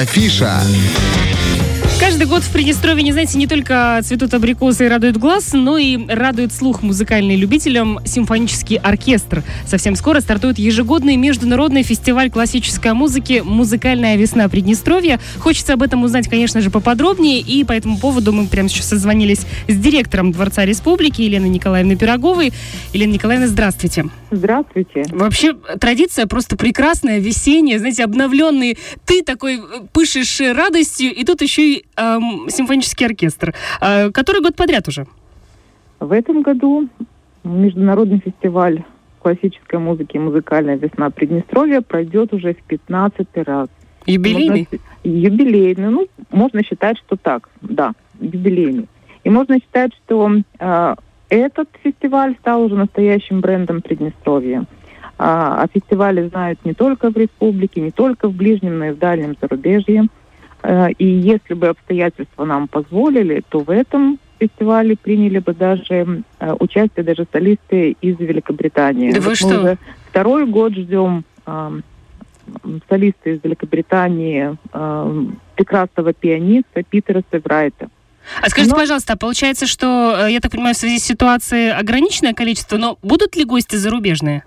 Афиша. Каждый год в Приднестровье, не знаете, не только цветут абрикосы и радует глаз, но и радует слух музыкальным любителям симфонический оркестр. Совсем скоро стартует ежегодный международный фестиваль классической музыки «Музыкальная весна Приднестровья». Хочется об этом узнать, конечно же, поподробнее, и по этому поводу мы прямо сейчас созвонились с директором Дворца Республики Еленой Николаевной Пироговой. Елена Николаевна, здравствуйте. Здравствуйте. Вообще, традиция просто прекрасная, весенняя, знаете, обновленный. Ты такой э, пышешь радостью, и тут еще и симфонический оркестр. Э, который год подряд уже? В этом году международный фестиваль классической музыки и музыкальная весна Приднестровья пройдет уже в 15 раз. Юбилейный? Можно, юбилейный. Ну, можно считать, что так, да, юбилейный. И можно считать, что э, этот фестиваль стал уже настоящим брендом Приднестровья. А, о фестивале знают не только в республике, не только в ближнем, но и в дальнем зарубежье. А, и если бы обстоятельства нам позволили, то в этом фестивале приняли бы даже а, участие даже солисты из Великобритании. Да вы вот что? Мы уже второй год ждем солиста из Великобритании, прекрасного пианиста Питера Севрайта. А скажите, Но- пожалуйста, а получается, что, э, я так понимаю, в связи с ситуацией ограниченное количество, но будут ли гости зарубежные?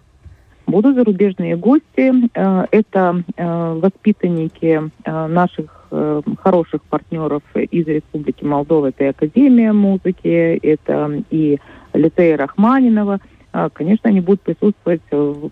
Будут зарубежные гости. Э, Это э, воспитанники э, наших э, хороших партнеров из Республики Молдова. Это и Академия музыки, это и лицей Рахманинова. Э, Конечно, они будут присутствовать в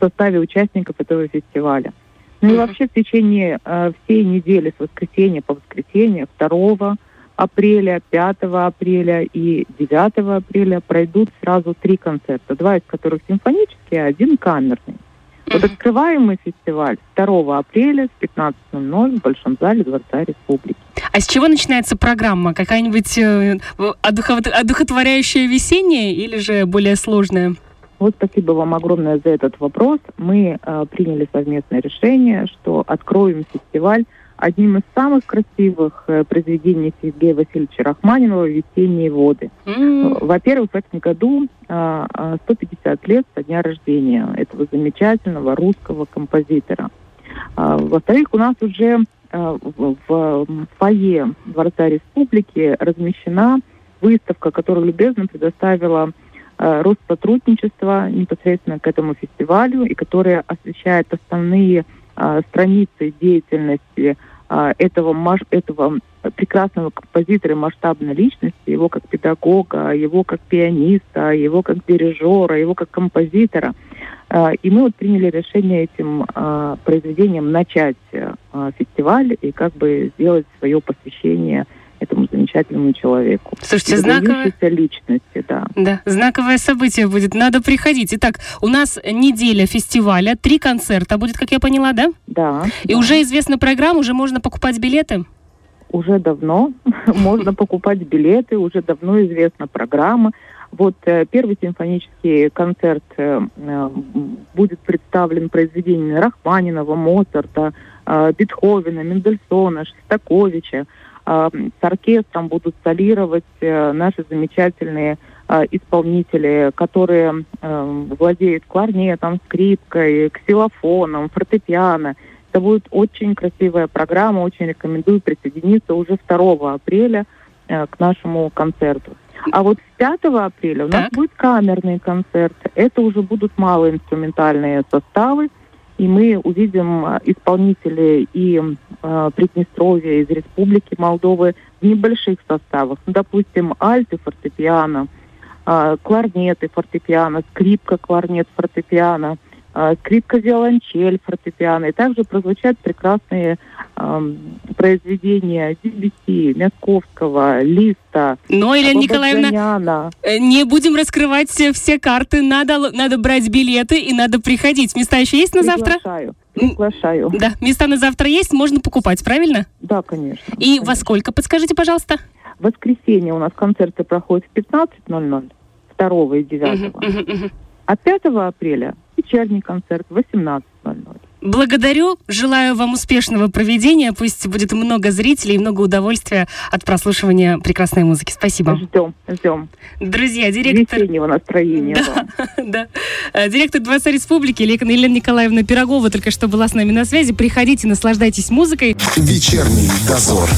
в составе участников этого фестиваля. Ну и вообще в течение э, всей недели с воскресенья по воскресенье 2 апреля, 5 апреля и 9 апреля пройдут сразу три концерта, два из которых симфонические, а один камерный. Мгм. открываемый фестиваль 2 апреля с 15.00 в Большом зале Дворца Республики. А с чего начинается программа? Какая-нибудь э, одухов- одухотворяющая весенняя или же более сложная? Вот спасибо вам огромное за этот вопрос. Мы э, приняли совместное решение, что откроем фестиваль одним из самых красивых э, произведений Сергея Васильевича Рахманинова «Весенние воды». М, Во-первых, в этом году 150 лет со дня рождения этого замечательного русского композитора. А, Во-вторых, у нас уже а, в фойе Дворца Республики размещена выставка, которую любезно предоставила а, Россотрудничество непосредственно к этому фестивалю и которая освещает основные а, страницы деятельности а, этого, маш- этого прекрасного композитора и масштабной личности, его как педагога, его как пианиста, его как дирижера, его как композитора. А, И мы вот приняли решение этим а, произведением начать а, фестиваль и как бы сделать свое посвящение этому замечательному человеку. Слушайте, знаковое, выдающейся личности, да. да, знаковое событие будет. Надо приходить. Итак, у нас неделя фестиваля, три концерта будет, как я поняла, да? Да. И да. уже известна программа, уже можно покупать билеты? уже давно можно покупать билеты, уже давно известна программа. Вот э, первый симфонический концерт э, э, будет представлен произведениями Рахманинова, Моцарта, Бетховена, Мендельсона, Шостаковича. А, С оркестром будут солировать э, наши замечательные э, исполнители, которые э, владеют кларнетом, скрипкой, ксилофоном, фортепиано. Это будет очень красивая программа, очень рекомендую присоединиться уже 2 апреля э, к нашему концерту. А вот с 5 апреля у нас Так. будет камерный концерт. Это уже будут малоинструментальные составы, и мы увидим э, исполнителей и э, Приднестровья, из Республики Молдовы в небольших составах. Ну, допустим, альты, фортепиано, э, кларнеты, фортепиано, скрипка, кларнет, фортепиано, скрипка, виолончель, фортепиано. И также прозвучат прекрасные эм, произведения Дебюсси, Мясковского, Листа, Но, Елена Николаевна, э, не будем раскрывать все, все карты. Надо, надо брать билеты и надо приходить. Места еще есть на завтра? Приглашаю. Приглашаю. Да, места на завтра есть, можно покупать, правильно? Да, конечно. И конечно. во сколько, подскажите, пожалуйста? В воскресенье у нас концерты проходят в 15.00, 2 и 9. Мгм, мгм, мгм. А 5 апреля вечерний концерт в 18.00. Благодарю, желаю вам успешного проведения. Пусть будет много зрителей и много удовольствия от прослушивания прекрасной музыки. Спасибо. Ждем, ждем. Друзья, директор... Весеннего настроения да, да. Э, директор Дворца Республики Елена Николаевна Пирогова только что была с нами на связи. Приходите, наслаждайтесь музыкой. Вечерний дозор.